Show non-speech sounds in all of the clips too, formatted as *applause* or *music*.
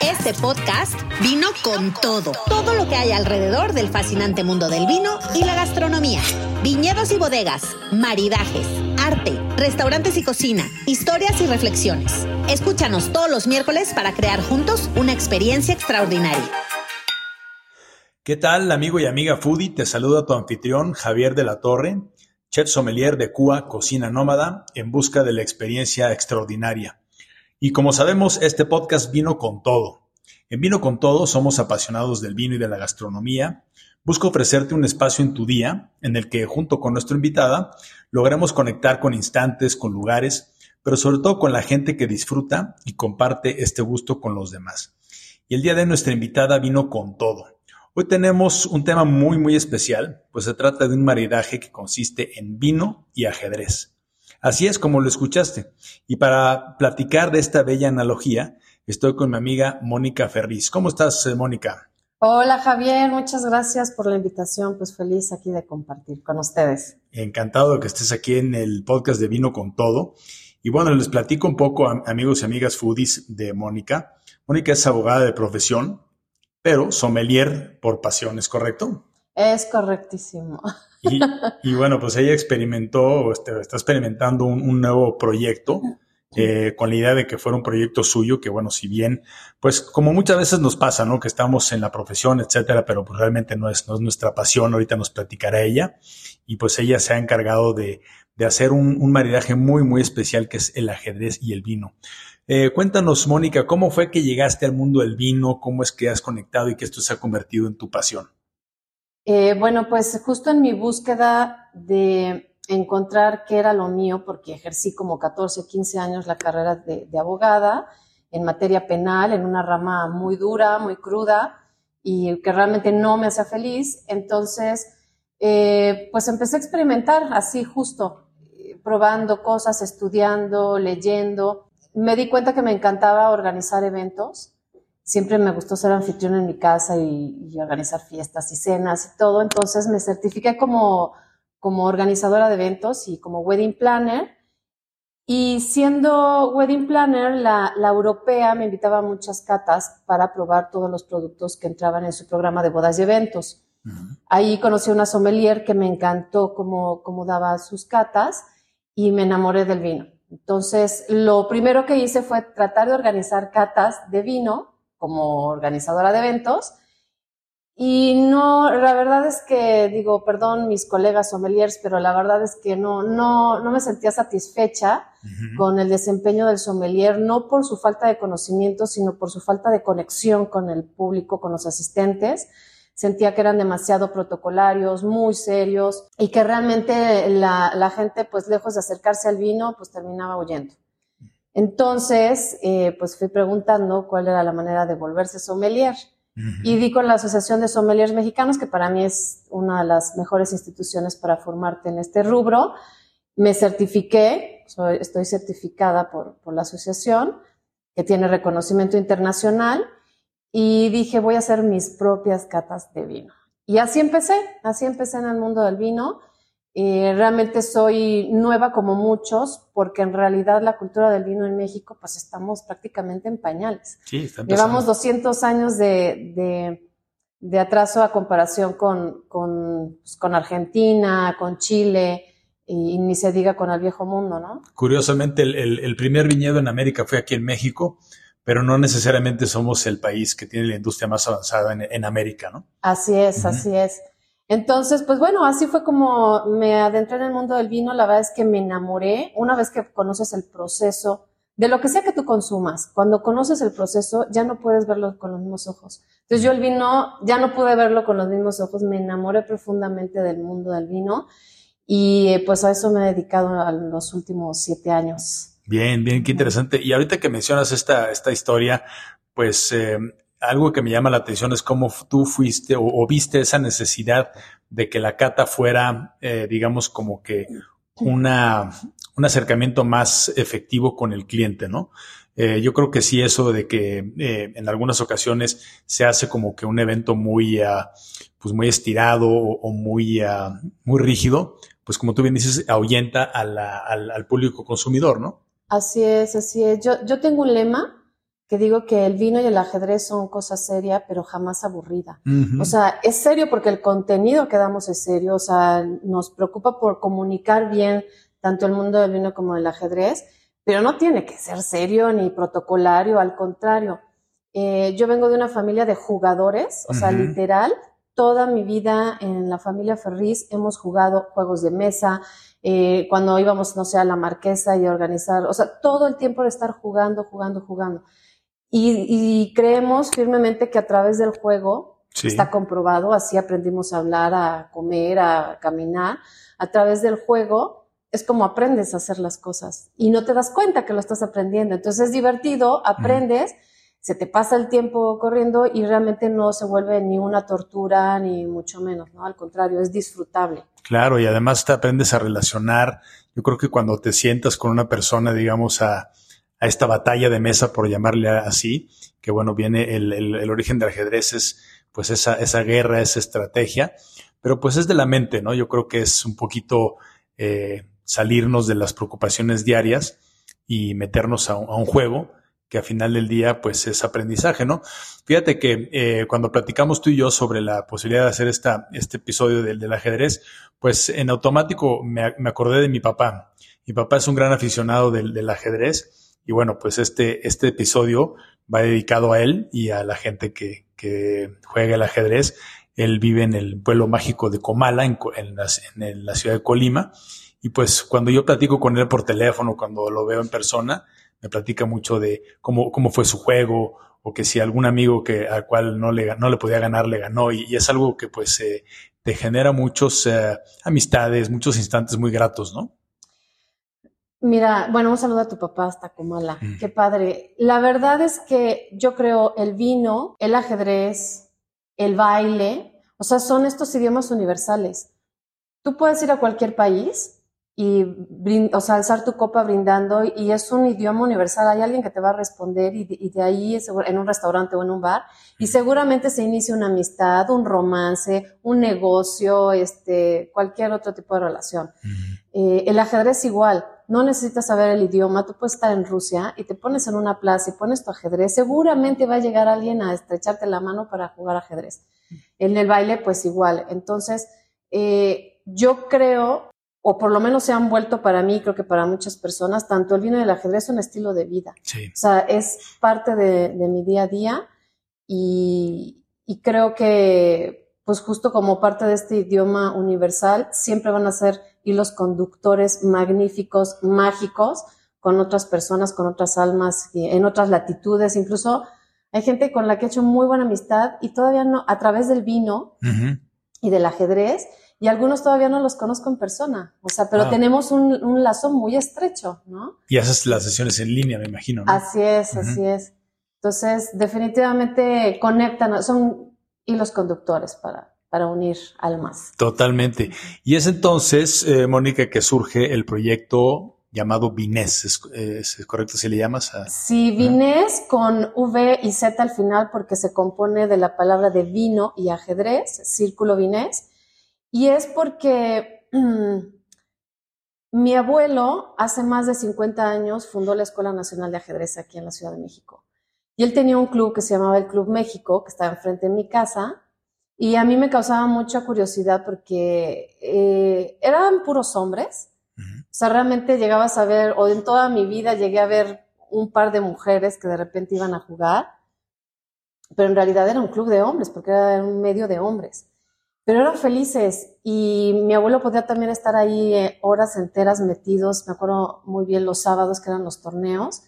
Este podcast vino con todo. Todo lo que hay alrededor del fascinante mundo del vino y la gastronomía. Viñedos y bodegas, maridajes, arte, restaurantes y cocina, historias y reflexiones. Escúchanos todos los miércoles para crear juntos una experiencia extraordinaria. ¿Qué tal, amigo y amiga foodie? Te saluda tu anfitrión Javier de la Torre, chef sommelier de Cuba Cocina Nómada, en busca de la experiencia extraordinaria. Y como sabemos, este podcast vino con todo. En Vino con todo somos apasionados del vino y de la gastronomía. Busco ofrecerte un espacio en tu día en el que, junto con nuestra invitada, logremos conectar con instantes, con lugares, pero sobre todo con la gente que disfruta y comparte este gusto con los demás. Y el día de nuestra invitada vino con todo. Hoy tenemos un tema muy, muy especial, pues se trata de un maridaje que consiste en vino y ajedrez. Así es como lo escuchaste. Y para platicar de esta bella analogía, estoy con mi amiga Mónica Ferriz. ¿Cómo estás, eh, Mónica? Hola Javier, muchas gracias por la invitación, pues feliz aquí de compartir con ustedes. Encantado de que estés aquí en el podcast de Vino con Todo. Y bueno, les platico un poco, amigos y amigas foodies, de Mónica. Mónica es abogada de profesión, pero sommelier por pasión, ¿es correcto? Es correctísimo. *laughs* Y, bueno, pues ella experimentó, este, está experimentando un, nuevo proyecto eh, con la idea de que fuera un proyecto suyo, que bueno, si bien, pues como muchas veces nos pasa, ¿no? Que estamos en la profesión, etcétera, pero pues realmente no es, no es nuestra pasión, ahorita nos platicará ella. Y pues ella se ha encargado de, de hacer un, un, maridaje muy, muy especial que es el ajedrez y el vino. Eh, cuéntanos, Mónica, ¿cómo fue que llegaste al mundo del vino? ¿Cómo es que has conectado y que esto se ha convertido en tu pasión? Eh, bueno, pues justo en mi búsqueda de encontrar qué era lo mío, porque ejercí como 14, 15 años la carrera de, abogada en materia penal, en una rama muy dura, muy cruda y que realmente no me hacía feliz. Entonces, eh, pues empecé a experimentar así justo, probando cosas, estudiando, leyendo. Me di cuenta que me encantaba organizar eventos siempre me gustó ser anfitrión en mi casa y, organizar fiestas y cenas y todo, entonces me certifiqué como, como organizadora de eventos y como wedding planner. Y siendo wedding planner, la, la, europea me invitaba a muchas catas para probar todos los productos que entraban en su programa de bodas y eventos. Ahí conocí a una sommelier que me encantó cómo, cómo daba sus catas y me enamoré del vino. Entonces, lo primero que hice fue tratar de organizar catas de vino como organizadora de eventos. Y no, la verdad es que, digo, perdón mis colegas sommeliers, pero la verdad es que no, no, no me sentía satisfecha con el desempeño del sommelier, no por su falta de conocimiento, sino por su falta de conexión con el público, con los asistentes. Sentía que eran demasiado protocolarios, muy serios y que realmente la, la gente, pues lejos de acercarse al vino, pues terminaba huyendo. Entonces, eh, pues fui preguntando cuál era la manera de volverse sommelier. Y di con la Asociación de Sommeliers Mexicanos, que para mí es una de las mejores instituciones para formarte en este rubro. Me certifiqué, estoy certificada por, por la asociación, que tiene reconocimiento internacional, y dije, voy a hacer mis propias catas de vino. Y así empecé, así empecé en el mundo del vino eh, realmente soy nueva como muchos, porque en realidad la cultura del vino en México, pues estamos prácticamente en pañales. Sí, está Llevamos 200 años de, de, de atraso a comparación con, con, pues, con Argentina, con Chile, y, ni se diga con el viejo mundo, ¿no? Curiosamente, el, el, el, primer viñedo en América fue aquí en México, pero no necesariamente somos el país que tiene la industria más avanzada en, en América, ¿no? Así es, así es. Entonces, pues bueno, así fue como me adentré en el mundo del vino. La verdad es que me enamoré una vez que conoces el proceso de lo que sea que tú consumas. Cuando conoces el proceso, ya no puedes verlo con los mismos ojos. Entonces yo el vino ya no pude verlo con los mismos ojos. Me enamoré profundamente del mundo del vino y pues a eso me he dedicado los últimos siete años. Bien, bien, qué interesante. Y ahorita que mencionas esta, esta historia, pues eh, algo que me llama la atención es cómo tú fuiste o, viste esa necesidad de que la cata fuera, eh, digamos, como que una, un acercamiento más efectivo con el cliente, ¿no? Eh, yo creo que sí, eso de que eh, en algunas ocasiones se hace como que un evento muy, uh, pues muy estirado o, muy, uh, muy rígido, pues como tú bien dices, ahuyenta a la, al, al, público consumidor, ¿no? Así es, así es. Yo, yo tengo un lema que digo que el vino y el ajedrez son cosa seria, pero jamás aburrida. O sea, es serio porque el contenido que damos es serio, o sea, nos preocupa por comunicar bien tanto el mundo del vino como del ajedrez, pero no tiene que ser serio ni protocolario, al contrario. Eh, yo vengo de una familia de jugadores, o sea, literal, toda mi vida en la familia Ferriz hemos jugado juegos de mesa, eh, cuando íbamos, no sé, a la marquesa y organizar, o sea, todo el tiempo de estar jugando, jugando, jugando. Y, creemos firmemente que a través del juego, está comprobado, así aprendimos a hablar, a comer, a caminar, a través del juego es como aprendes a hacer las cosas y no te das cuenta que lo estás aprendiendo. Entonces es divertido, aprendes, se te pasa el tiempo corriendo y realmente no se vuelve ni una tortura ni mucho menos, ¿no? Al contrario, es disfrutable. Claro, y además te aprendes a relacionar. Yo creo que cuando te sientas con una persona, digamos, a, a esta batalla de mesa, por llamarle así, que bueno, viene el, el, origen del ajedrez, es pues esa, esa guerra, esa estrategia, pero pues es de la mente, ¿no? Yo creo que es un poquito eh, salirnos de las preocupaciones diarias y meternos a un, juego que a final del día pues es aprendizaje, ¿no? Fíjate que eh, cuando platicamos tú y yo sobre la posibilidad de hacer esta, este episodio del, del ajedrez, pues en automático me, me, acordé de mi papá. Mi papá es un gran aficionado del, del, ajedrez y bueno, pues este, este episodio va dedicado a él y a la gente que, que juega el ajedrez. Él vive en el pueblo mágico de Comala, en, en, la, en la ciudad de Colima, y pues cuando yo platico con él por teléfono, cuando lo veo en persona, me platica mucho de cómo, cómo fue su juego o que si algún amigo que al cual no le, no le podía ganar le ganó y, es algo que pues eh, te genera muchos eh, amistades, muchos instantes muy gratos, ¿no? Mira, bueno, un saludo a tu papá hasta Comala. Mm. Qué padre. La verdad es que yo creo el vino, el ajedrez, el baile, o sea, son estos idiomas universales. Tú puedes ir a cualquier país y o sea, alzar tu copa brindando y es un idioma universal. Hay alguien que te va a responder y de, y de ahí en un restaurante o en un bar y seguramente se inicia una amistad, un romance, un negocio, este, cualquier otro tipo de relación. Eh, el ajedrez igual. No necesitas saber el idioma, tú puedes estar en Rusia y te pones en una plaza y pones tu ajedrez, seguramente va a llegar alguien a estrecharte la mano para jugar ajedrez. En el baile, pues igual. Entonces, eh, yo creo o por lo menos se han vuelto para mí, creo que para muchas personas, tanto el vino y el ajedrez un estilo de vida. Sí. O sea, es parte de, de mi día a día y, y, creo que, pues justo como parte de este idioma universal, siempre van a ser hilos conductores magníficos, mágicos, con otras personas, con otras almas, en otras latitudes, incluso hay gente con la que he hecho muy buena amistad y todavía no, a través del vino y del ajedrez, y algunos todavía no los conozco en persona, o sea, pero ah. tenemos un, un, lazo muy estrecho, ¿no? Y haces las sesiones en línea, me imagino. ¿no? Así es, así es. Entonces, definitivamente conectan, son hilos conductores para, para unir almas. Totalmente. Y es entonces, eh, Mónica, que surge el proyecto llamado Vines, ¿es, correcto si le llamas? A, sí, Vines con V y Z al final porque se compone de la palabra de vino y ajedrez, círculo Vines y es porque mi abuelo hace más de 50 años fundó la Escuela Nacional de Ajedrez aquí en la Ciudad de México. Y él tenía un club que se llamaba el Club México, que estaba enfrente de mi casa. Y a mí me causaba mucha curiosidad porque eh, eran puros hombres. O sea, realmente llegabas a ver, o en toda mi vida llegué a ver un par de mujeres que de repente iban a jugar. Pero en realidad era un club de hombres, porque era un medio de hombres pero eran felices y mi abuelo podía también estar ahí eh, horas enteras metidos, me acuerdo muy bien los sábados que eran los torneos,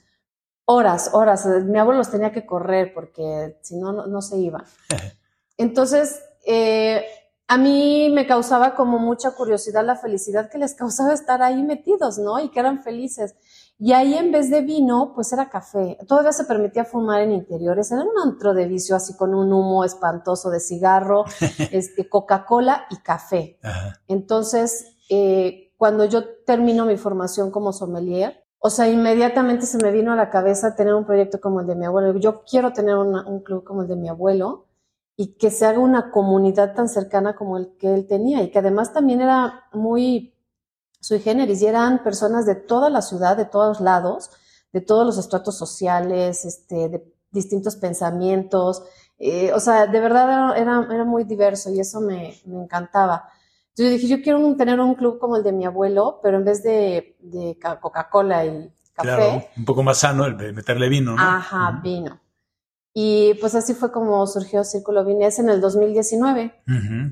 horas, horas, mi abuelo los tenía que correr porque si no, no, se iba. *laughs* Entonces, eh, a mí me causaba como mucha curiosidad la felicidad que les causaba estar ahí metidos, ¿no? Y que eran felices. Y ahí en vez de vino, pues era café. Todavía se permitía fumar en interiores. Era un antro de vicio así con un humo espantoso de cigarro, *laughs* este, Coca-Cola y café. Entonces, eh, cuando yo termino mi formación como sommelier, o sea, inmediatamente se me vino a la cabeza tener un proyecto como el de mi abuelo. Yo quiero tener un club como el de mi abuelo y que se haga una comunidad tan cercana como el que él tenía y que además también era muy sui generis y eran personas de toda la ciudad, de todos lados, de todos los estratos sociales, este, de distintos pensamientos. Eh, o sea, de verdad era, era, muy diverso y eso me, me, encantaba. Entonces yo dije, yo quiero tener un club como el de mi abuelo, pero en vez de, de Coca-Cola y café. Claro, un poco más sano el de meterle vino, ¿no? Ajá, vino. Y pues así fue como surgió Círculo Vinés en el 2019,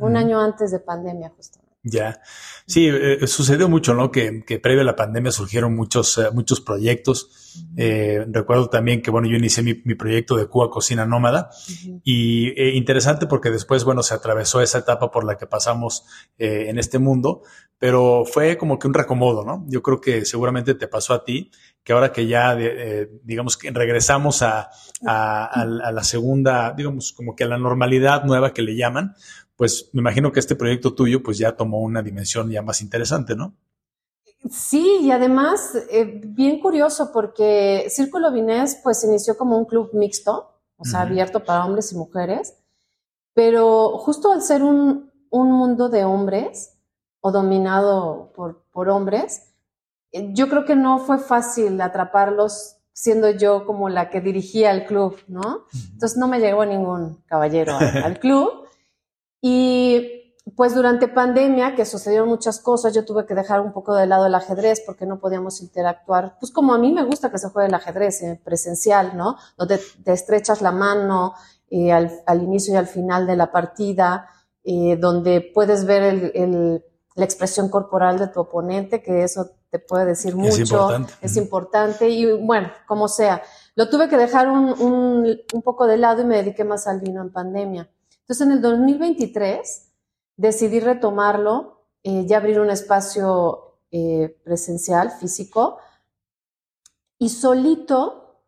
un año antes de pandemia justamente. Ya, sí, eh, sucedió mucho, ¿no? Que, que, previo a la pandemia surgieron muchos, eh, muchos proyectos. Eh, recuerdo también que, bueno, yo inicié mi, mi proyecto de Cuba Cocina Nómada y interesante porque después, bueno, se atravesó esa etapa por la que pasamos en este mundo, pero fue como que un reacomodo, ¿no? Yo creo que seguramente te pasó a ti, que ahora que ya, digamos que regresamos a, a, a la segunda, digamos, como que a la normalidad nueva que le llaman, pues me imagino que este proyecto tuyo pues ya tomó una dimensión ya más interesante, ¿no? Sí, y además, eh, bien curioso porque Círculo Vinés pues inició como un club mixto, o sea, abierto para hombres y mujeres, pero justo al ser un, un mundo de hombres o dominado por, por hombres, eh, yo creo que no fue fácil atraparlos siendo yo como la que dirigía el club, ¿no? Entonces no me llegó ningún caballero al club y pues durante pandemia, que sucedieron muchas cosas, yo tuve que dejar un poco de lado el ajedrez porque no podíamos interactuar, pues como a mí me gusta que se juegue el ajedrez eh, presencial, ¿no? Donde te estrechas la mano eh, al, al, inicio y al final de la partida, eh, donde puedes ver el, el, la expresión corporal de tu oponente, que eso te puede decir mucho. Es importante. Es importante y bueno, como sea. Lo tuve que dejar un, un, un poco de lado y me dediqué más al vino en pandemia. Entonces, en el 2023 decidí retomarlo, eh, ya abrir un espacio eh, presencial, físico, y solito,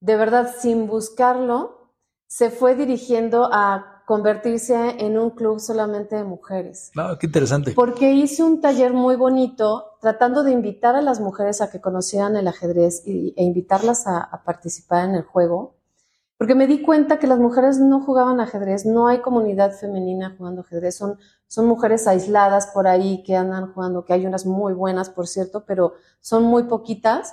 de verdad, sin buscarlo, se fue dirigiendo a convertirse en un club solamente de mujeres. Ah, qué interesante. Porque hice un taller muy bonito tratando de invitar a las mujeres a que conocieran el ajedrez e invitarlas a participar en el juego porque me di cuenta que las mujeres no jugaban ajedrez, no hay comunidad femenina jugando ajedrez, son, son mujeres aisladas por ahí que andan jugando, que hay unas muy buenas, por cierto, pero son muy poquitas.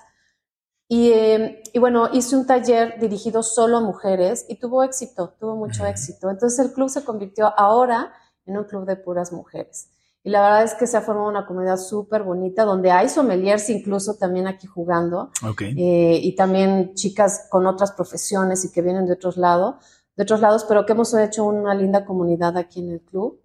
Y, eh, y bueno, hice un taller dirigido solo a mujeres y tuvo éxito, tuvo mucho éxito. Entonces el club se convirtió ahora en un club de puras mujeres. Y la verdad es que se ha formado una comunidad súper bonita, donde hay sommeliers incluso también aquí jugando. Eh, y también chicas con otras profesiones y que vienen de otros lados, de otros lados, pero que hemos hecho una linda comunidad aquí en el club.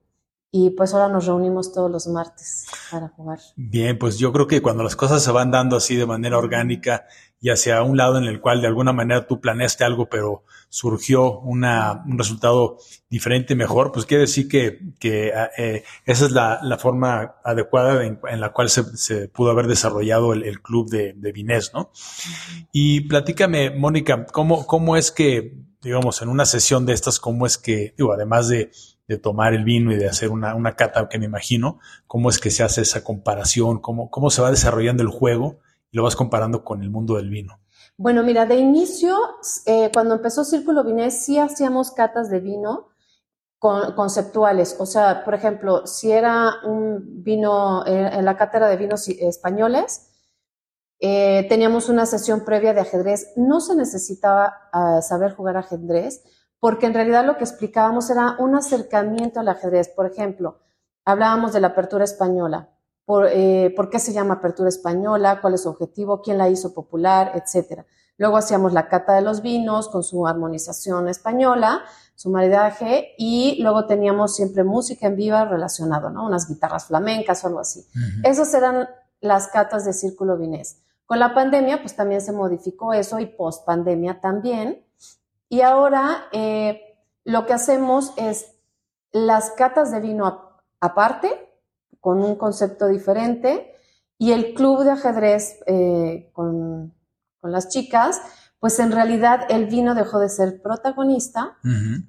Y pues ahora nos reunimos todos los martes para jugar. Bien, pues yo creo que cuando las cosas se van dando así de manera orgánica y hacia un lado en el cual de alguna manera tú planeaste algo, pero surgió una, un resultado diferente, mejor, pues quiere decir que, que eh, esa es la, la forma adecuada en, la cual se, pudo haber desarrollado el, el club de, de Vinés, ¿no? Y platícame, Mónica, ¿cómo, ¿cómo es que, digamos, en una sesión de estas, cómo es que, digo, además de de tomar el vino y de hacer una, una cata que me imagino, cómo es que se hace esa comparación, cómo, cómo se va desarrollando el juego y lo vas comparando con el mundo del vino. Bueno, mira, de inicio, eh, cuando empezó Círculo Vinés, sí hacíamos catas de vino con, conceptuales. O sea, por ejemplo, si era un vino eh, en la cátedra de vinos españoles, eh, teníamos una sesión previa de ajedrez. No se necesitaba uh, saber jugar ajedrez, porque en realidad lo que explicábamos era un acercamiento al ajedrez. Por ejemplo, hablábamos de la apertura española. Por, eh, por, qué se llama apertura española, cuál es su objetivo, quién la hizo popular, etcétera. Luego hacíamos la cata de los vinos con su armonización española, su maridaje, y luego teníamos siempre música en viva relacionado, ¿no? Unas guitarras flamencas o algo así. Esas eran las catas de Círculo Vinés. Con la pandemia, pues también se modificó eso y post pandemia también. Y ahora eh, lo que hacemos es las catas de vino aparte, con un concepto diferente, y el club de ajedrez eh, con, con, las chicas, pues en realidad el vino dejó de ser protagonista,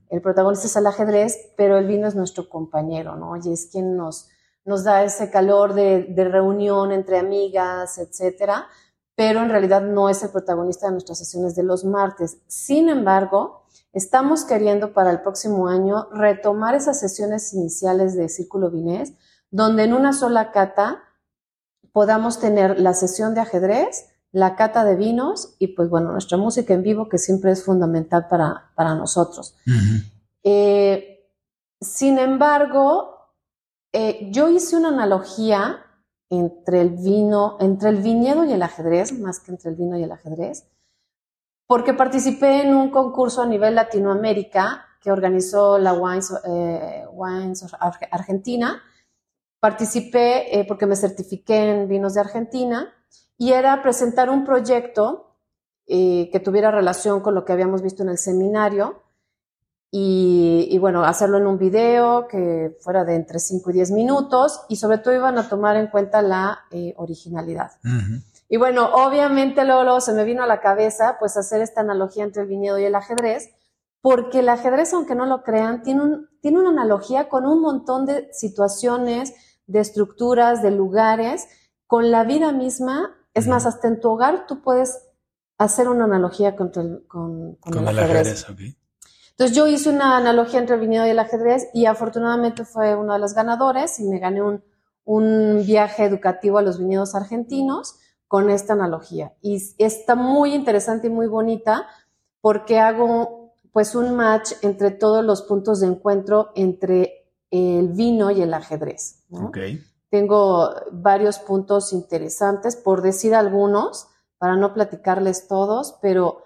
el protagonista es el ajedrez, pero el vino es nuestro compañero, ¿no? Y es quien nos, nos da ese calor de, de reunión entre amigas, etcétera, pero en realidad no es el protagonista de nuestras sesiones de los martes. Sin embargo, estamos queriendo para el próximo año retomar esas sesiones iniciales de Círculo Vinés, donde en una sola cata podamos tener la sesión de ajedrez, la cata de vinos y pues bueno, nuestra música en vivo que siempre es fundamental para, para nosotros. Eh, sin embargo, eh, yo hice una analogía entre el vino, entre el viñedo y el ajedrez, más que entre el vino y el ajedrez, porque participé en un concurso a nivel Latinoamérica que organizó la Wines, eh, Argentina. Participé porque me certifiqué en vinos de Argentina y era presentar un proyecto eh, que tuviera relación con lo que habíamos visto en el seminario y, bueno, hacerlo en un video que fuera de entre 5 y 10 minutos y sobre todo iban a tomar en cuenta la eh, originalidad. Y bueno, obviamente luego, se me vino a la cabeza pues hacer esta analogía entre el viñedo y el ajedrez, porque el ajedrez, aunque no lo crean, tiene, un, tiene una analogía con un montón de situaciones, de estructuras, de lugares, con la vida misma es más, hasta en tu hogar tú puedes hacer una analogía con, con, el, ajedrez. Entonces yo hice una analogía entre el viñedo y el ajedrez y afortunadamente fue uno de los ganadores y me gané un, un viaje educativo a los viñedos argentinos con esta analogía. Y está muy interesante y muy bonita porque hago pues un match entre todos los puntos de encuentro entre el vino y el ajedrez. Okay. Tengo varios puntos interesantes, por decir algunos, para no platicarles todos, pero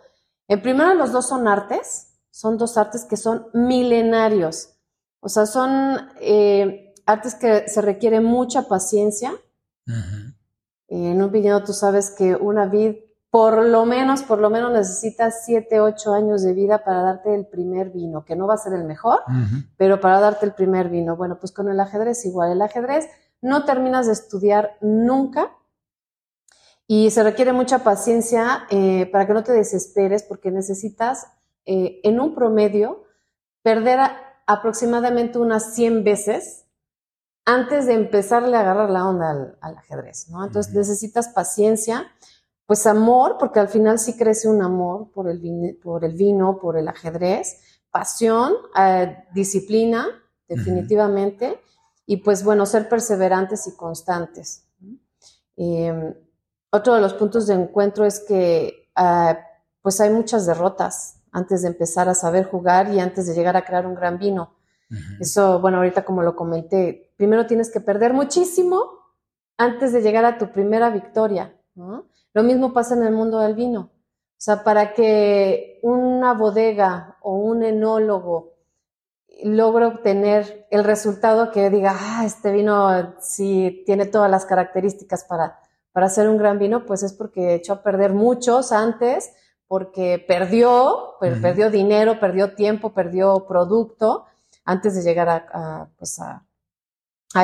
en primero los dos son artes, son dos artes que son milenarios, o sea, son eh, artes que se requiere mucha paciencia. en un viñedo tú sabes que una vid, por lo menos, por lo menos necesitas siete, ocho años de vida para darte el primer vino, que no va a ser el mejor, pero para darte el primer vino. Bueno, pues con el ajedrez igual. El ajedrez no terminas de estudiar nunca y se requiere mucha paciencia eh, para que no te desesperes porque necesitas eh, en un promedio perder aproximadamente unas 100 veces antes de empezarle a agarrar la onda al, ajedrez, ¿no? Entonces necesitas paciencia, pues amor, porque al final sí crece un amor por el, vino, por el, vino, por el ajedrez, pasión, eh, disciplina, definitivamente, y pues bueno, ser perseverantes y constantes. Em, otro de los puntos de encuentro es que ah, pues hay muchas derrotas antes de empezar a saber jugar y antes de llegar a crear un gran vino. Eso, bueno, ahorita como lo comenté, primero tienes que perder muchísimo antes de llegar a tu primera victoria. Lo mismo pasa en el mundo del vino. O sea, para que una bodega o un enólogo logro obtener el resultado que diga, ah, este vino sí tiene todas las características para, para hacer un gran vino, pues es porque echó a perder muchos antes, porque perdió, pues, perdió dinero, perdió tiempo, perdió producto antes de llegar a, pues a,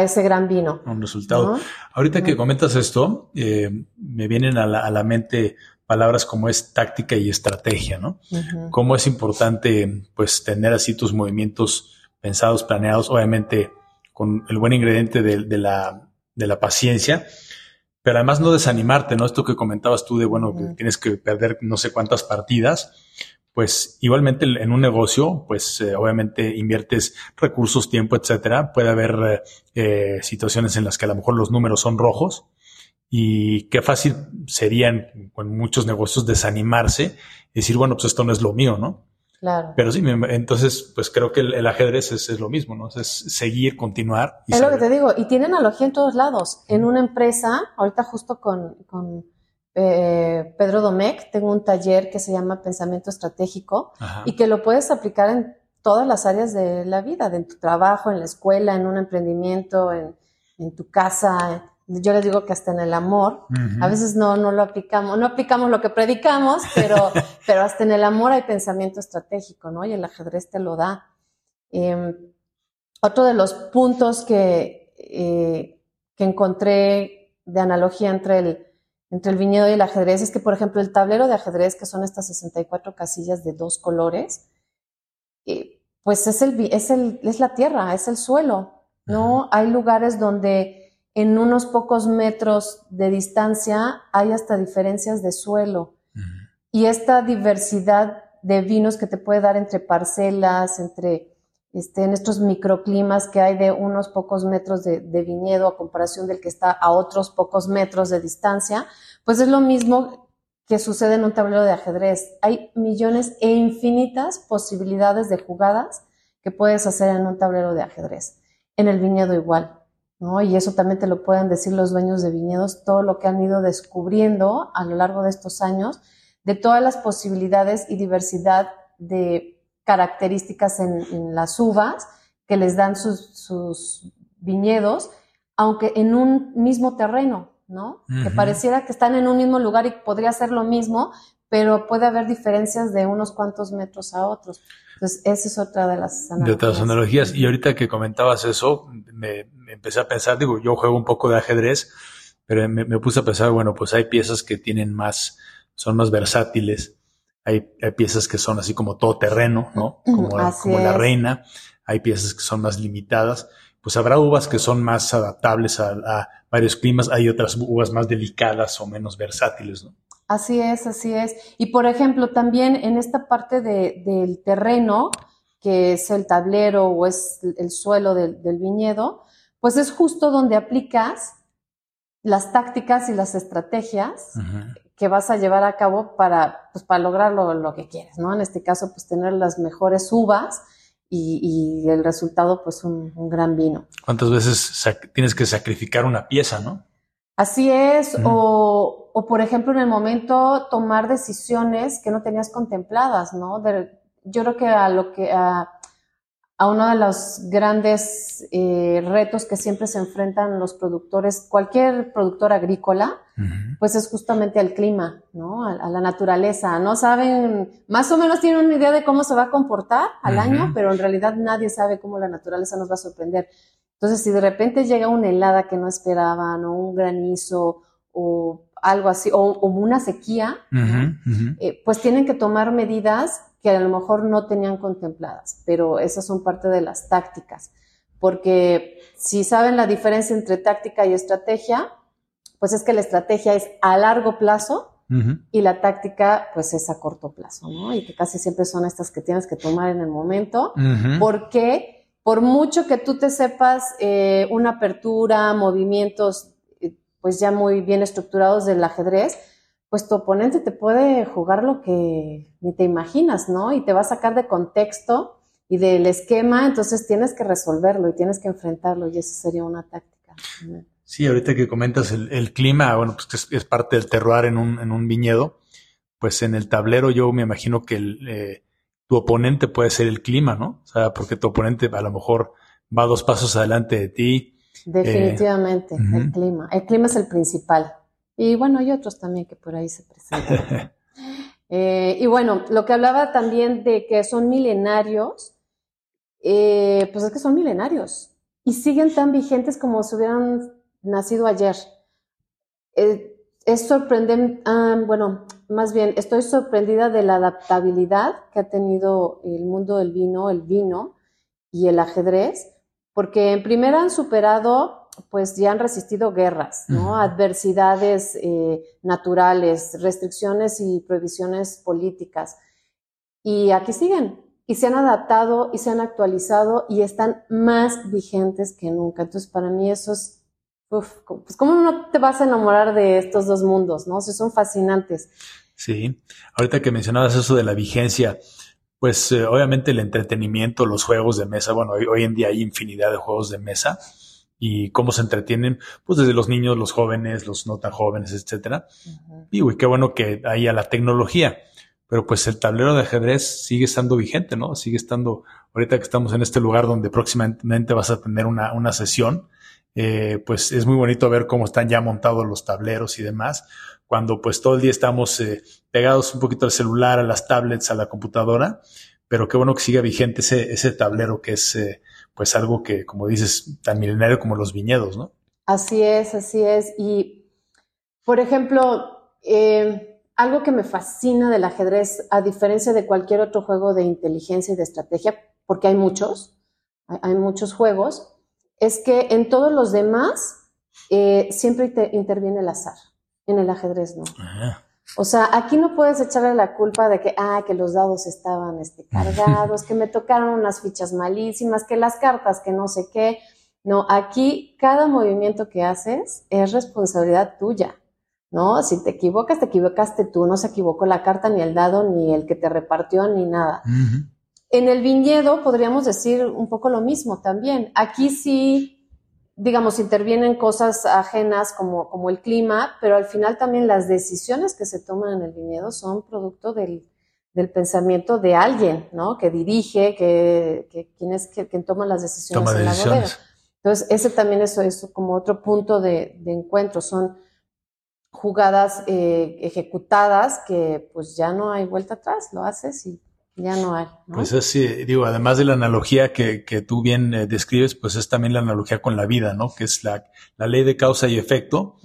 ese gran vino. Un resultado. Ahorita que comentas esto, eh, me vienen a la, a la mente palabras como es táctica y estrategia, ¿no? Cómo es importante, pues, tener así tus movimientos pensados, planeados, obviamente con el buen ingrediente de, la, de la paciencia, pero además no desanimarte, ¿no? Esto que comentabas tú de, bueno, que tienes que perder no sé cuántas partidas, pues igualmente en un negocio, pues eh, obviamente inviertes recursos, tiempo, etcétera. Puede haber eh, situaciones en las que a lo mejor los números son rojos, y qué fácil serían con muchos negocios desanimarse y decir, bueno, pues esto no es lo mío, ¿no? Claro. Pero sí, entonces, pues creo que el, ajedrez es, lo mismo, ¿no? Es seguir, continuar. es lo que te digo, y tiene analogía en todos lados. En una empresa, ahorita justo con, con eh, Pedro Domecq, tengo un taller que se llama Pensamiento Estratégico y que lo puedes aplicar en todas las áreas de la vida, de en tu trabajo, en la escuela, en un emprendimiento, en, en tu casa, yo les digo que hasta en el amor, a veces no, no lo aplicamos, no aplicamos lo que predicamos, pero, *laughs* pero hasta en el amor hay pensamiento estratégico, ¿no? Y el ajedrez te lo da. Em, otro de los puntos que, eh, que encontré de analogía entre el, entre el viñedo y el ajedrez es que, por ejemplo, el tablero de ajedrez, que son estas 64 casillas de dos colores, eh, pues es, el, es, el, es la tierra, es el suelo, ¿no? Hay lugares donde en unos pocos metros de distancia hay hasta diferencias de suelo. Y esta diversidad de vinos que te puede dar entre parcelas, entre este, en estos microclimas que hay de unos pocos metros de, viñedo a comparación del que está a otros pocos metros de distancia, pues es lo mismo que sucede en un tablero de ajedrez. Hay millones e infinitas posibilidades de jugadas que puedes hacer en un tablero de ajedrez. En el viñedo igual, ¿no? Y eso también te lo pueden decir los dueños de viñedos, todo lo que han ido descubriendo a lo largo de estos años, de todas las posibilidades y diversidad de características en, las uvas que les dan sus, sus viñedos, aunque en un mismo terreno, ¿no? Que pareciera que están en un mismo lugar y podría ser lo mismo, pero puede haber diferencias de unos cuantos metros a otros. Entonces, esa es otra de las analogías. De otras analogías. Y ahorita que comentabas eso, me, empecé a pensar, digo, yo juego un poco de ajedrez, pero me, puse a pensar, bueno, pues hay piezas que tienen más, son más versátiles. Hay, hay piezas que son así como todo terreno, ¿no? Como, como la reina. Hay piezas que son más limitadas pues habrá uvas que son más adaptables a, varios climas, hay otras uvas más delicadas o menos versátiles, ¿no? Así es, así es. Y por ejemplo, también en esta parte del terreno, que es el tablero o es el suelo del, viñedo, pues es justo donde aplicas las tácticas y las estrategias que vas a llevar a cabo para, pues, para lograr lo, lo, que quieres, ¿no? En este caso, pues tener las mejores uvas y, el resultado, pues un, gran vino. ¿Cuántas veces tienes que sacrificar una pieza, no? Así es, o, o, por ejemplo en el momento tomar decisiones que no tenías contempladas, ¿no? yo creo que a lo que a, a uno de los grandes eh, retos que siempre se enfrentan los productores, cualquier productor agrícola, pues es justamente al clima, ¿no? A, la naturaleza. No saben, más o menos tienen una idea de cómo se va a comportar al año, pero en realidad nadie sabe cómo la naturaleza nos va a sorprender. Entonces, si de repente llega una helada que no esperaban, o un granizo, o algo así, o, una sequía, eh, pues tienen que tomar medidas que a lo mejor no tenían contempladas, pero esas son parte de las tácticas, porque si saben la diferencia entre táctica y estrategia, pues es que la estrategia es a largo plazo y la táctica pues es a corto plazo, ¿no? Y que casi siempre son estas que tienes que tomar en el momento, porque por mucho que tú te sepas eh, una apertura, movimientos eh, pues ya muy bien estructurados del ajedrez, pues tu oponente te puede jugar lo que ni te imaginas, ¿no? Y te va a sacar de contexto y del esquema, entonces tienes que resolverlo y tienes que enfrentarlo y esa sería una táctica. Sí, ahorita que comentas el, clima, bueno, pues es, parte del terroir en un, en un viñedo, pues en el tablero yo me imagino que eh, tu oponente puede ser el clima, ¿no? O sea, porque tu oponente a lo mejor va dos pasos adelante de ti. Definitivamente, el clima. El clima es el principal. Y bueno, hay otros también que por ahí se presentan. *laughs* Eh, y bueno, lo que hablaba también de que son milenarios, eh, pues es que son milenarios y siguen tan vigentes como si hubieran nacido ayer. Eh, es sorprendente, ah, bueno, más bien, estoy sorprendida de la adaptabilidad que ha tenido el mundo del vino, el vino y el ajedrez, porque en primera han superado, pues ya han resistido guerras, ¿no? Adversidades eh, naturales, restricciones y prohibiciones políticas. Y aquí siguen, y se han adaptado y se han actualizado y están más vigentes que nunca. Entonces, para mí eso es Uf, pues cómo no te vas a enamorar de estos dos mundos, ¿no? O son fascinantes. Sí, ahorita que mencionabas eso de la vigencia, pues eh, obviamente el entretenimiento, los juegos de mesa, bueno, hoy, en día hay infinidad de juegos de mesa y cómo se entretienen, pues desde los niños, los jóvenes, los no tan jóvenes, etcétera. Y uy, qué bueno que haya la tecnología, pero pues el tablero de ajedrez sigue estando vigente, ¿no? Sigue estando, ahorita que estamos en este lugar donde próximamente vas a tener una, una sesión, eh, pues es muy bonito ver cómo están ya montados los tableros y demás, cuando pues todo el día estamos eh, pegados un poquito al celular, a las tablets, a la computadora, pero qué bueno que siga vigente ese, ese tablero que es eh, pues algo que, como dices, tan milenario como los viñedos, ¿no? Así es, así es. Y, por ejemplo, algo que me fascina del ajedrez, a diferencia de cualquier otro juego de inteligencia y de estrategia, porque hay muchos, hay muchos juegos, es que en todos los demás eh, siempre interviene el azar. En el ajedrez no. O sea, aquí no puedes echarle la culpa de que, ah, que los dados estaban este, cargados, que me tocaron unas fichas malísimas, que las cartas, que no sé qué. No, aquí cada movimiento que haces es responsabilidad tuya. ¿no? Si te equivocas, te equivocaste tú, no se equivocó la carta, ni el dado, ni el que te repartió, ni nada. En el viñedo podríamos decir un poco lo mismo también. Aquí sí, digamos, intervienen cosas ajenas como, como el clima, pero al final también las decisiones que se toman en el viñedo son producto del, del pensamiento de alguien, ¿no? Que dirige, que, que quien es quien toma las decisiones en la bodega. Entonces, ese también es, es como otro punto de, de encuentro. Son jugadas eh, ejecutadas que pues ya no hay vuelta atrás, lo haces y ya no hay. Pues es, digo, además de la analogía que, que tú bien eh, describes, pues es también la analogía con la vida, ¿no? Que es la, la ley de causa y efecto,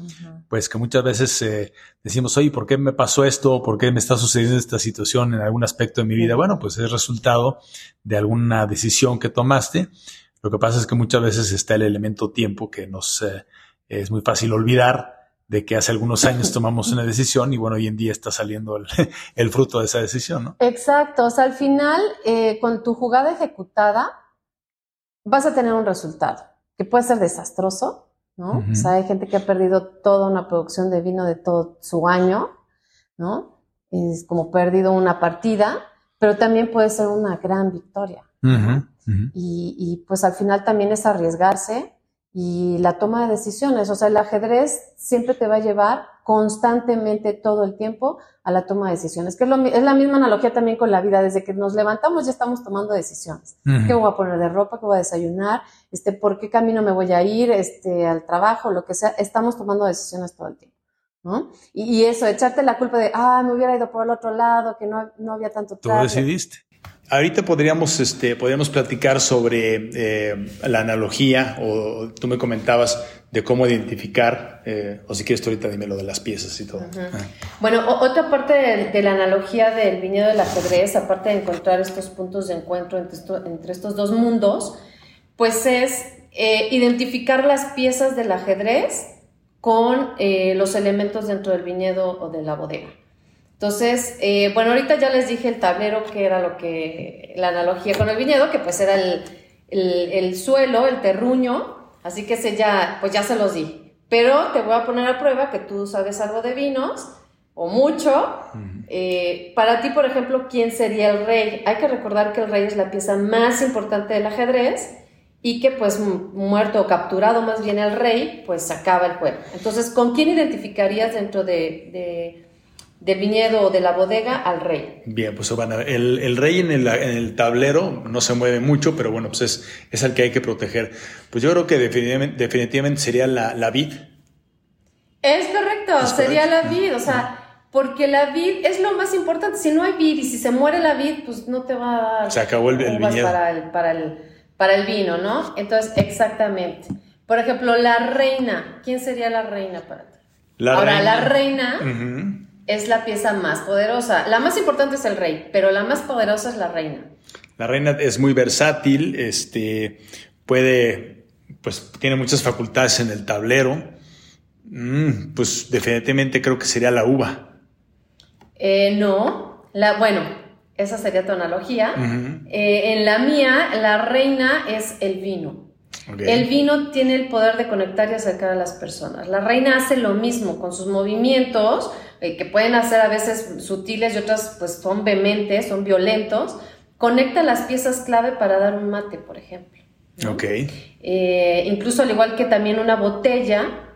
pues que muchas veces eh, decimos, oye, ¿por qué me pasó esto? ¿Por qué me está sucediendo esta situación en algún aspecto de mi vida? Bueno, pues es resultado de alguna decisión que tomaste. Lo que pasa es que muchas veces está el elemento tiempo que nos es muy fácil olvidar de que hace algunos años tomamos una decisión y bueno, hoy en día está saliendo *laughs* el, fruto de esa decisión, ¿no? Exacto, o sea, al final, eh, con tu jugada ejecutada, vas a tener un resultado que puede ser desastroso, ¿no? O sea, hay gente que ha perdido toda una producción de vino de todo su año, ¿no? Es como perdido una partida, pero también puede ser una gran victoria. Y, y pues al final también es arriesgarse y la toma de decisiones. O sea, el ajedrez siempre te va a llevar constantemente todo el tiempo a la toma de decisiones, que es, la misma analogía también con la vida. Desde que nos levantamos ya estamos tomando decisiones. ¿Qué voy a poner de ropa? ¿Qué voy a desayunar? Este, ¿Por qué camino me voy a ir este, al trabajo? Lo que sea. Estamos tomando decisiones todo el tiempo. ¿no? Y, eso, echarte la culpa de, ah, me hubiera ido por el otro lado, que no, no había tanto Tú decidiste. Ahorita podríamos, este, podríamos platicar sobre eh, la analogía, o tú me comentabas de cómo identificar, eh, o si quieres tú ahorita dime lo de las piezas y todo. Ah. Bueno, otra parte de, la analogía del viñedo del ajedrez, aparte de encontrar estos puntos de encuentro entre, entre estos dos mundos, pues es eh, identificar las piezas del ajedrez con los elementos dentro del viñedo o de la bodega. Entonces, eh, bueno, ahorita ya les dije el tablero, que era lo que, la analogía con el viñedo, que pues era el, el, suelo, el terruño, así que ese ya, pues ya se los di. Pero te voy a poner a prueba que tú sabes algo de vinos, o mucho. Eh, para ti, por ejemplo, ¿quién sería el rey? Hay que recordar que el rey es la pieza más importante del ajedrez y que pues muerto o capturado más bien el rey, pues acaba el juego. Entonces, ¿con quién identificarías dentro de del viñedo o de la bodega al rey. Bien, pues bueno, el, el rey en el, en el, tablero no se mueve mucho, pero bueno, pues es, es el que hay que proteger. Pues yo creo que definitivamente, definitivamente sería la, la, vid. Es correcto, sería la vid, o sea, porque la vid es lo más importante. Si no hay vid y si se muere la vid, pues no te va a dar. Se acabó el, el viñedo. Para el, para, el, para el vino, ¿no? Entonces, exactamente. Por ejemplo, la reina. ¿Quién sería la reina para ti? La Ahora, la reina es la pieza más poderosa. La más importante es el rey, pero la más poderosa es la reina. La reina es muy versátil, este, puede, pues tiene muchas facultades en el tablero. Mm, pues definitivamente creo que sería la uva. Eh, no, la, bueno, esa sería tu analogía. Eh, en la mía, la reina es el vino. El vino tiene el poder de conectar y acercar a las personas. La reina hace lo mismo con sus movimientos, eh, que pueden hacer a veces sutiles y otras pues son vehementes, son violentos, conecta las piezas clave para dar un mate, por ejemplo. Ok. Eh, incluso al igual que también una botella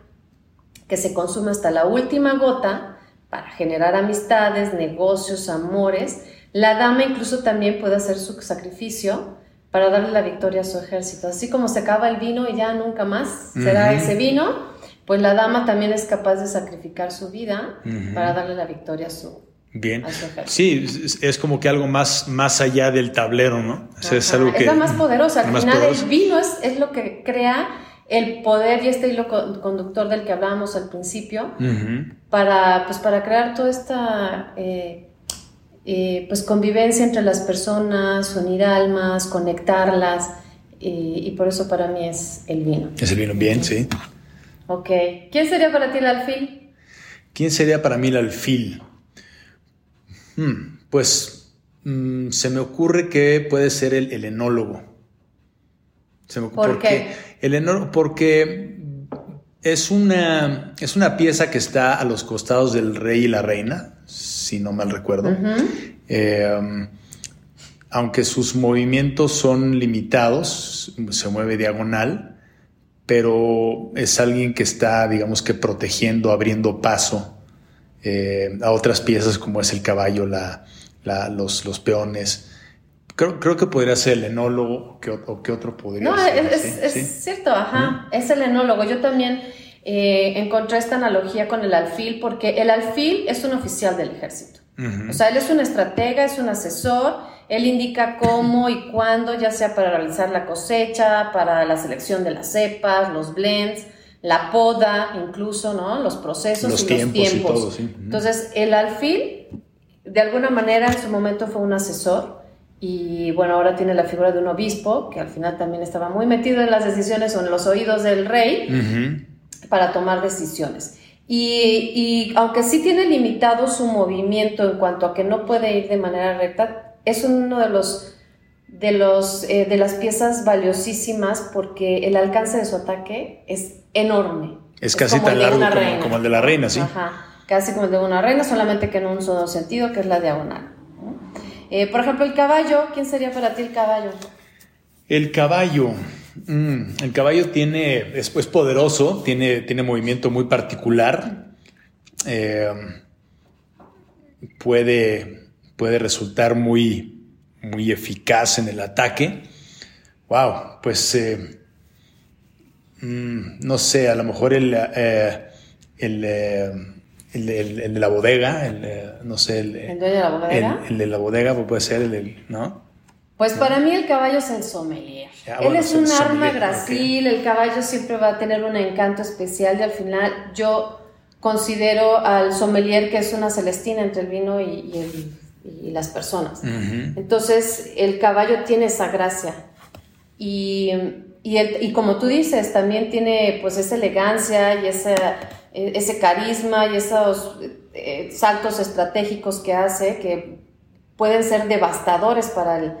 que se consume hasta la última gota para generar amistades, negocios, amores, la dama incluso también puede hacer su sacrificio para darle la victoria a su ejército. Así como se acaba el vino y ya nunca más será ese vino, pues la dama también es capaz de sacrificar su vida para darle la victoria a su, Bien. sí, es, como que algo más, más allá del tablero, ¿no? es, algo que, la más poderosa. Al final, el vino es, es, lo que crea el poder y este hilo conductor del que hablábamos al principio para, pues, para crear toda esta eh, eh, pues, convivencia entre las personas, unir almas, conectarlas. y por eso para mí es el vino. Es el vino, bien, sí. Ok. ¿Quién sería para ti el alfil? ¿Quién sería para mí el alfil? Hmm, pues mm, se me ocurre que puede ser el, enólogo. Se me, ¿Por qué? El enólogo, porque Es una, es una pieza que está a los costados del rey y la reina, si no mal recuerdo. Eh, aunque sus movimientos son limitados, se mueve diagonal, pero es alguien que está, digamos que protegiendo, abriendo paso eh, a otras piezas como es el caballo, la, los, los peones. Creo, creo, que podría ser el enólogo o qué otro podría no, ser. Es, es cierto, ajá, es el enólogo. Yo también eh, encontré esta analogía con el alfil porque el alfil es un oficial del ejército. O sea, él es un estratega, es un asesor, él indica cómo y cuándo, ya sea para realizar la cosecha, para la selección de las cepas, los blends, la poda, incluso, ¿no? Los procesos los y tiempos los tiempos. Y todo, sí. Entonces, el alfil, de alguna manera, en su momento fue un asesor y bueno, ahora tiene la figura de un obispo, que al final también estaba muy metido en las decisiones o en los oídos del rey para tomar decisiones. Y, aunque sí tiene limitado su movimiento en cuanto a que no puede ir de manera recta, es uno de los de, los, eh, de las piezas valiosísimas porque el alcance de su ataque es enorme. Es, casi tan largo como, el de la reina, sí. Ajá, casi como el de una reina, solamente que en un solo sentido, que es la diagonal. Eh, por ejemplo, el caballo, ¿quién sería para ti el caballo? El caballo. Mm, el caballo tiene, es poderoso, tiene, tiene movimiento muy particular. Eh, puede, puede resultar muy, muy eficaz en el ataque. Wow, pues eh, mm, no sé, a lo mejor el, eh, el, el, de la bodega, el, no sé, el, de la bodega. El, de la bodega puede ser el, ¿no? Pues para mí el caballo es el sommelier. Él es un arma gracil, el caballo siempre va a tener un encanto especial y al final yo considero al sommelier que es una celestina entre el vino y, las personas. Entonces el caballo tiene esa gracia y, y, como tú dices, también tiene pues esa elegancia y ese, ese carisma y esos eh, saltos estratégicos que hace que pueden ser devastadores para el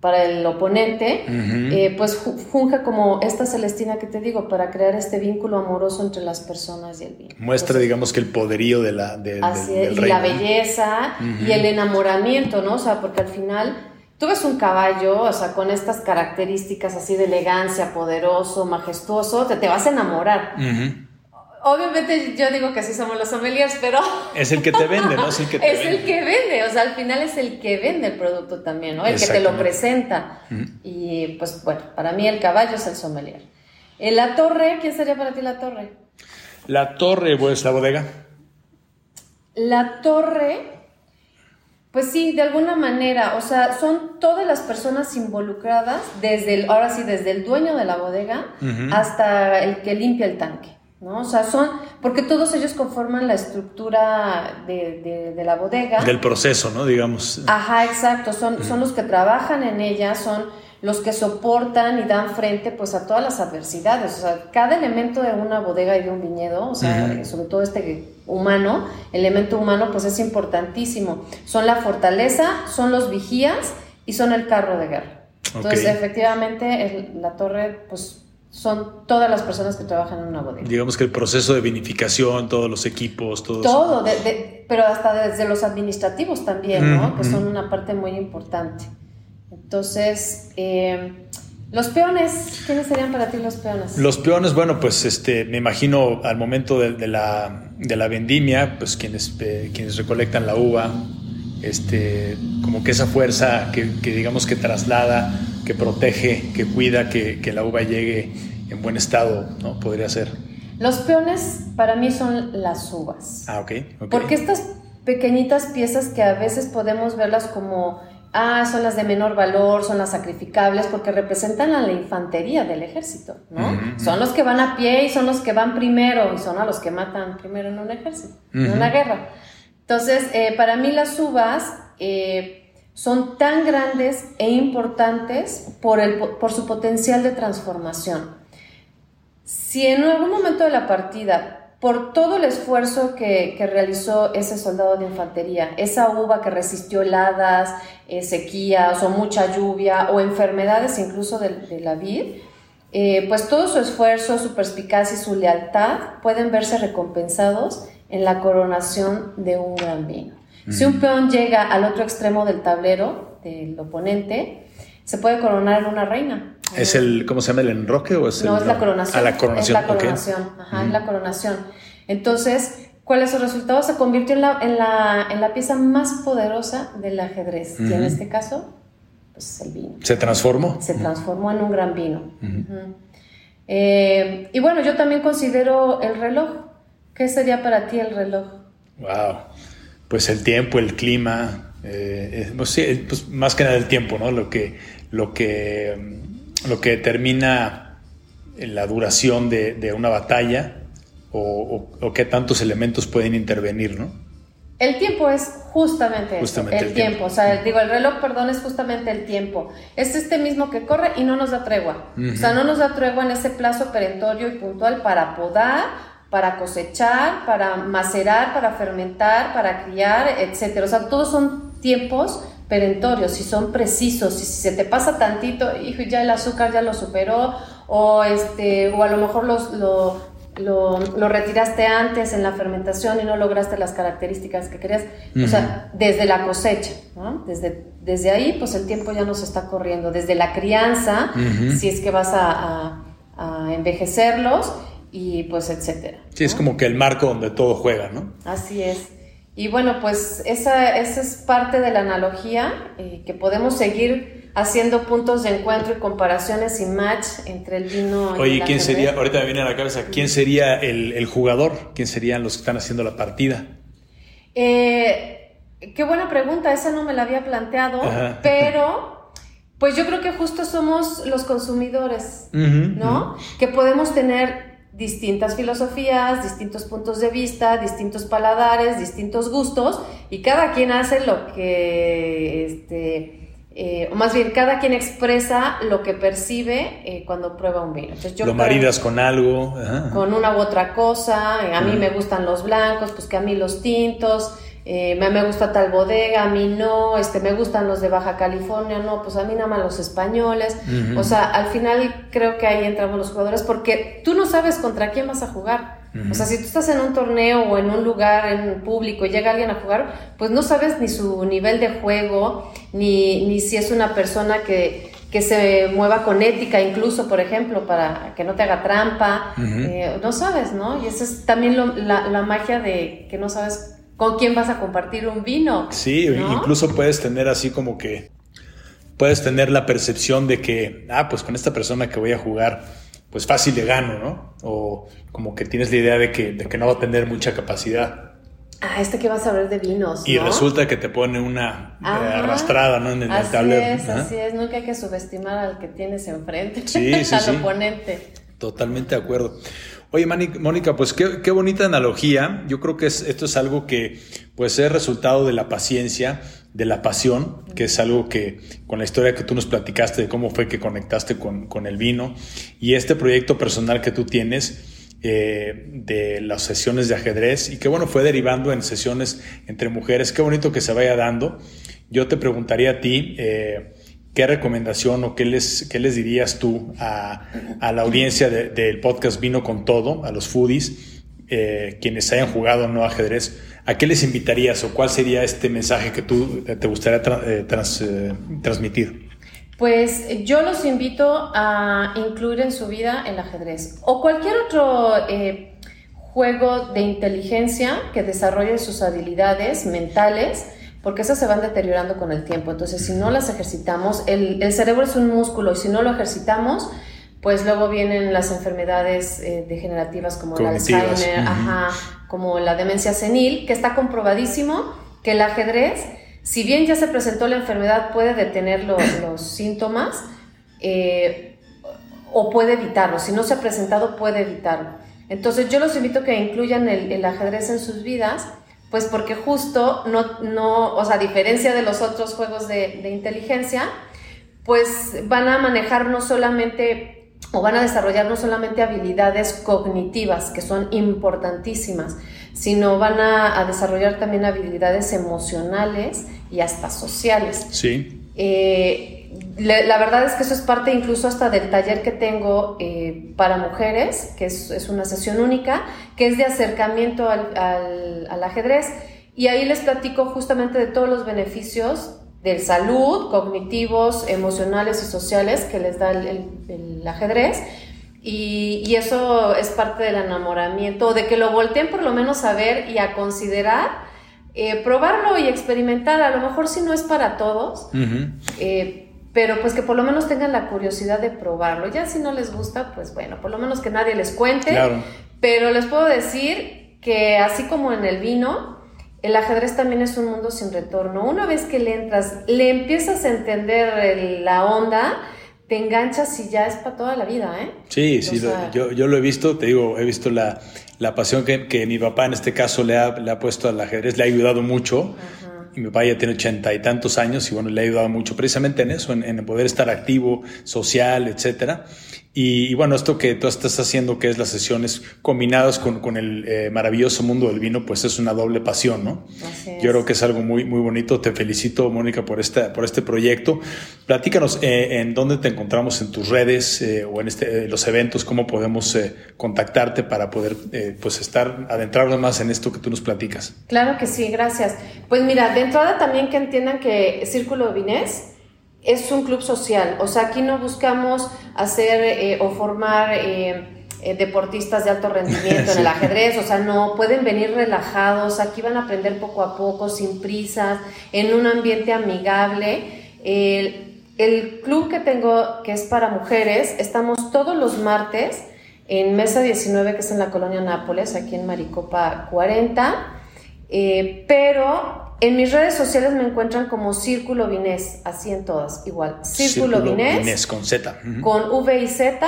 para el oponente, eh, pues funge como esta Celestina que te digo, para crear este vínculo amoroso entre las personas y el vino. Muestra, digamos, que el poderío de la, del, y la belleza y el enamoramiento, ¿no? O sea, porque al final tú ves un caballo, o sea, con estas características así de elegancia, poderoso, majestuoso, te, te vas a enamorar. Obviamente yo digo que sí somos los sommeliers, pero... Es el que te vende, ¿no? Es el que te *laughs* es el que vende, o sea, al final es el que vende el producto también, ¿no? El que te lo presenta. Y pues bueno, para mí el caballo es el sommelier. ¿En la torre? ¿Quién sería para ti la torre? La torre, pues la bodega. La torre, pues sí, de alguna manera, o sea, son todas las personas involucradas, desde el, ahora sí, desde el dueño de la bodega hasta el que limpia el tanque. ¿No? O sea, son, porque todos ellos conforman la estructura de, la bodega. Del proceso, ¿no? Digamos. Ajá, exacto, son, son los que trabajan en ella, son los que soportan y dan frente pues a todas las adversidades. O sea, cada elemento de una bodega y de un viñedo, o sea, sobre todo este humano, elemento humano, pues es importantísimo. Son la fortaleza, son los vigías y son el carro de guerra. Entonces, efectivamente, la torre, pues son todas las personas que trabajan en una bodega. Digamos que el proceso de vinificación, todos los equipos, todo Todo, pero hasta desde los administrativos también, ¿no? Que son una parte muy importante. Entonces, eh, los peones, ¿quiénes serían para ti los peones? Los peones, bueno, pues este, me imagino al momento de, la, de la, vendimia, pues quienes, eh, quienes recolectan la uva, este, como que esa fuerza que, digamos que traslada, que protege, que cuida que, que, la uva llegue en buen estado, ¿no? Podría ser. Los peones para mí son las uvas. Ah, ok. Porque estas pequeñitas piezas que a veces podemos verlas como, ah, son las de menor valor, son las sacrificables, porque representan a la infantería del ejército, ¿no? Son los que van a pie y son los que van primero y son a los que matan primero en un ejército, en una guerra. Entonces, eh, para mí las uvas eh, son tan grandes e importantes por, el, por su potencial de transformación. Si en algún momento de la partida, por todo el esfuerzo que, realizó ese soldado de infantería, esa uva que resistió heladas, eh, sequías o mucha lluvia o enfermedades incluso de, la vid, eh, pues todo su esfuerzo, su perspicacia y su lealtad pueden verse recompensados en la coronación de un gran vino. Si un peón llega al otro extremo del tablero del oponente, se puede coronar en una reina. ¿Es el, cómo se llama, el enroque o es No, es la coronación. Ah, la coronación. Es la coronación, ajá, es la coronación. Entonces, ¿cuál es su resultado? Se convirtió en la, en la, en la pieza más poderosa del ajedrez. Y en este caso, pues el vino. ¿Se transformó? Se transformó en un gran vino. Eh, y bueno, yo también considero el reloj. ¿Qué sería para ti el reloj? Wow. Pues el tiempo, el clima, eh, eh, pues, pues más que nada el tiempo, ¿no? Lo que, lo que, lo que determina la duración de, una batalla o, o, qué tantos elementos pueden intervenir, ¿no? El tiempo es justamente, el, tiempo. O sea, digo, el reloj, perdón, es justamente el tiempo. Es este mismo que corre y no nos da tregua. O sea, no nos da tregua en ese plazo perentorio y puntual para podar, para cosechar, para macerar, para fermentar, para criar, etcétera. O sea, todos son tiempos perentorios y son precisos. Si se te pasa tantito, hijo, ya el azúcar ya lo superó, o este, o a lo mejor los, lo, lo, retiraste antes en la fermentación y no lograste las características que querías. O sea, desde la cosecha, desde, desde ahí, pues el tiempo ya nos está corriendo. Desde la crianza, si es que vas a, envejecerlos y pues etcétera. Sí, es como que el marco donde todo juega, ¿no? Así es. Y bueno, pues esa, esa es parte de la analogía eh, que podemos seguir haciendo puntos de encuentro y comparaciones y match entre el vino y Oye, ¿quién sería, ahorita me viene a la cabeza, quién sería el, jugador? ¿Quién serían los que están haciendo la partida? Eh, qué buena pregunta, esa no me la había planteado, pero pues yo creo que justo somos los consumidores, ¿no? Que podemos tener distintas filosofías, distintos puntos de vista, distintos paladares, distintos gustos, y cada quien hace lo que este, eh, o más bien cada quien expresa lo que percibe eh, cuando prueba un vino. lo maridas con algo. Con una u otra cosa. Eh, a mí me gustan los blancos, pues que a mí los tintos. Me, me, gusta tal bodega, a mí no. Este, me gustan los de Baja California, no. Pues a mí nada más los españoles. O sea, al final creo que ahí entramos los jugadores porque tú no sabes contra quién vas a jugar. O sea, si tú estás en un torneo o en un lugar en público y llega alguien a jugar, pues no sabes ni su nivel de juego, ni, ni si es una persona que, que se mueva con ética, incluso, por ejemplo, para que no te haga trampa. Eh, no sabes, ¿no? Y esa es también la, la, magia de que no sabes con quién vas a compartir un vino. Sí, incluso puedes tener así como que. Puedes tener la percepción de que, ah, pues con esta persona que voy a jugar pues fácil de gano, ¿no? O como que tienes la idea de que, de que no va a tener mucha capacidad. Ah, este que vas a ver de vinos. Y resulta que te pone una eh, arrastrada, ¿no? En el, así tablero. Es, así es, nunca hay que subestimar al que tienes enfrente, sí, *laughs* sí, al oponente. Totalmente de acuerdo. Oye, Mónica, pues qué, qué, bonita analogía. Yo creo que esto es algo que puede ser resultado de la paciencia de la pasión, que es algo que con la historia que tú nos platicaste de cómo fue que conectaste con, con el vino y este proyecto personal que tú tienes eh, de las sesiones de ajedrez y que bueno, fue derivando en sesiones entre mujeres, qué bonito que se vaya dando. Yo te preguntaría a ti, eh, ¿qué recomendación o qué les, qué les dirías tú a, a la audiencia del podcast Vino con Todo, a los foodies, eh, quienes hayan jugado no ajedrez? ¿A qué les invitarías o cuál sería este mensaje que tú te gustaría eh, eh, transmitir? Pues yo los invito a incluir en su vida el ajedrez o cualquier otro juego de inteligencia que desarrolle sus habilidades mentales, porque esas se van deteriorando con el tiempo. Entonces, si no las ejercitamos, el, el cerebro es un músculo y si no lo ejercitamos, pues luego vienen las enfermedades degenerativas como el Alzheimer, ajá, como la demencia senil, que está comprobadísimo que el ajedrez, si bien ya se presentó la enfermedad, puede detener *coughs* los, síntomas eh, o puede evitarlo. Si no se ha presentado, puede evitarlo. Entonces yo los invito a que incluyan el, ajedrez en sus vidas, pues porque justo no, no, o sea, a diferencia de los otros juegos de, de inteligencia, pues van a manejar no solamente o van a desarrollar no solamente habilidades cognitivas, que son importantísimas, sino van a, desarrollar también habilidades emocionales y hasta sociales. Sí. Eh, la verdad es que eso es parte incluso hasta del taller que tengo eh, para mujeres, que es, una sesión única, que es de acercamiento al, al, ajedrez. Y ahí les platico justamente de todos los beneficios de salud, cognitivos, emocionales y sociales que les da el, ajedrez. Y, y, eso es parte del enamoramiento, de que lo volteen por lo menos a ver y a considerar, eh, probarlo y experimentar. A lo mejor si no es para todos, pero pues que por lo menos tengan la curiosidad de probarlo. Ya si no les gusta, pues bueno, por lo menos que nadie les cuente. Pero les puedo decir que así como en el vino, el ajedrez también es un mundo sin retorno. Una vez que le entras, le empiezas a entender la onda, te enganchas y ya es para toda la vida, ¿eh? Sí, sí, yo, yo, lo he visto, te digo, he visto la, la pasión que, que, mi papá en este caso le ha, le ha puesto al ajedrez, le ha ayudado mucho y mi papá ya tiene ochenta y tantos años y bueno, le ha ayudado mucho precisamente en eso, en, en poder estar activo, social, etcétera. Y, bueno, esto que tú estás haciendo, que es las sesiones combinadas con, con el eh, maravilloso mundo del vino, pues es una doble pasión, ¿no? Yo creo que es algo muy, muy bonito. Te felicito, Mónica, por, esta, por este proyecto. Platícanos eh, en dónde te encontramos en tus redes eh, o en este, los eventos, cómo podemos contactarte para poder pues estar adentrarnos más en esto que tú nos platicas. Claro que sí, gracias. Pues mira, de entrada también que entiendan que Círculo Vinés es un club social, o sea, aquí no buscamos hacer eh, o formar eh, eh, deportistas de alto *laughs* rendimiento en el ajedrez, o sea, no, pueden venir relajados, aquí van a aprender poco a poco, sin prisas, en un ambiente amigable. El, el club que tengo, que es para mujeres, estamos todos los martes en Mesa 19, que es en la colonia Nápoles, aquí en Maricopa 40, pero en mis redes sociales me encuentran como Círculo Vinés, así en todas, igual. Círculo, Vinés, con Z. Con V y Z.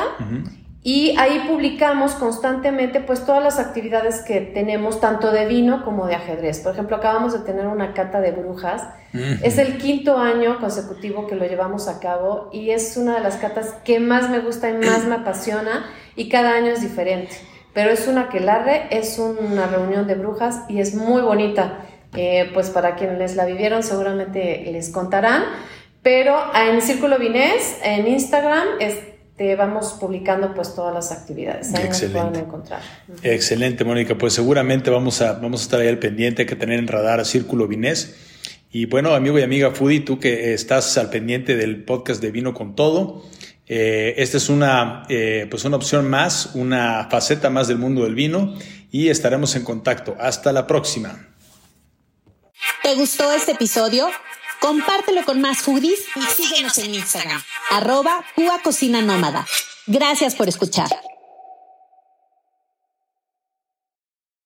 Y ahí publicamos constantemente pues todas las actividades que tenemos, tanto de vino como de ajedrez. Por ejemplo, acabamos de tener una cata de brujas. Es el quinto año consecutivo que lo llevamos a cabo y es una de las catas que más me gusta y más me apasiona y cada año es diferente. Pero es una que larre, es una reunión de brujas y es muy bonita. Eh, pues para quienes la vivieron seguramente les contarán. Pero en Círculo Vinés, en Instagram, este, vamos publicando pues todas las actividades. Ahí Excelente. nos encontrar. Excelente, Mónica. Pues seguramente vamos a, vamos a estar ahí al pendiente, que tener en radar a Círculo Vinés. Y bueno, amigo y amiga Foodie, tú que estás al pendiente del podcast de Vino con Todo, eh, esta es una, eh, pues una opción más, una faceta más del mundo del vino y estaremos en contacto. Hasta la próxima. ¿Te gustó este episodio? Compártelo con más foodies y síguenos en Instagram, arroba Cocina Nómada. Gracias por escuchar.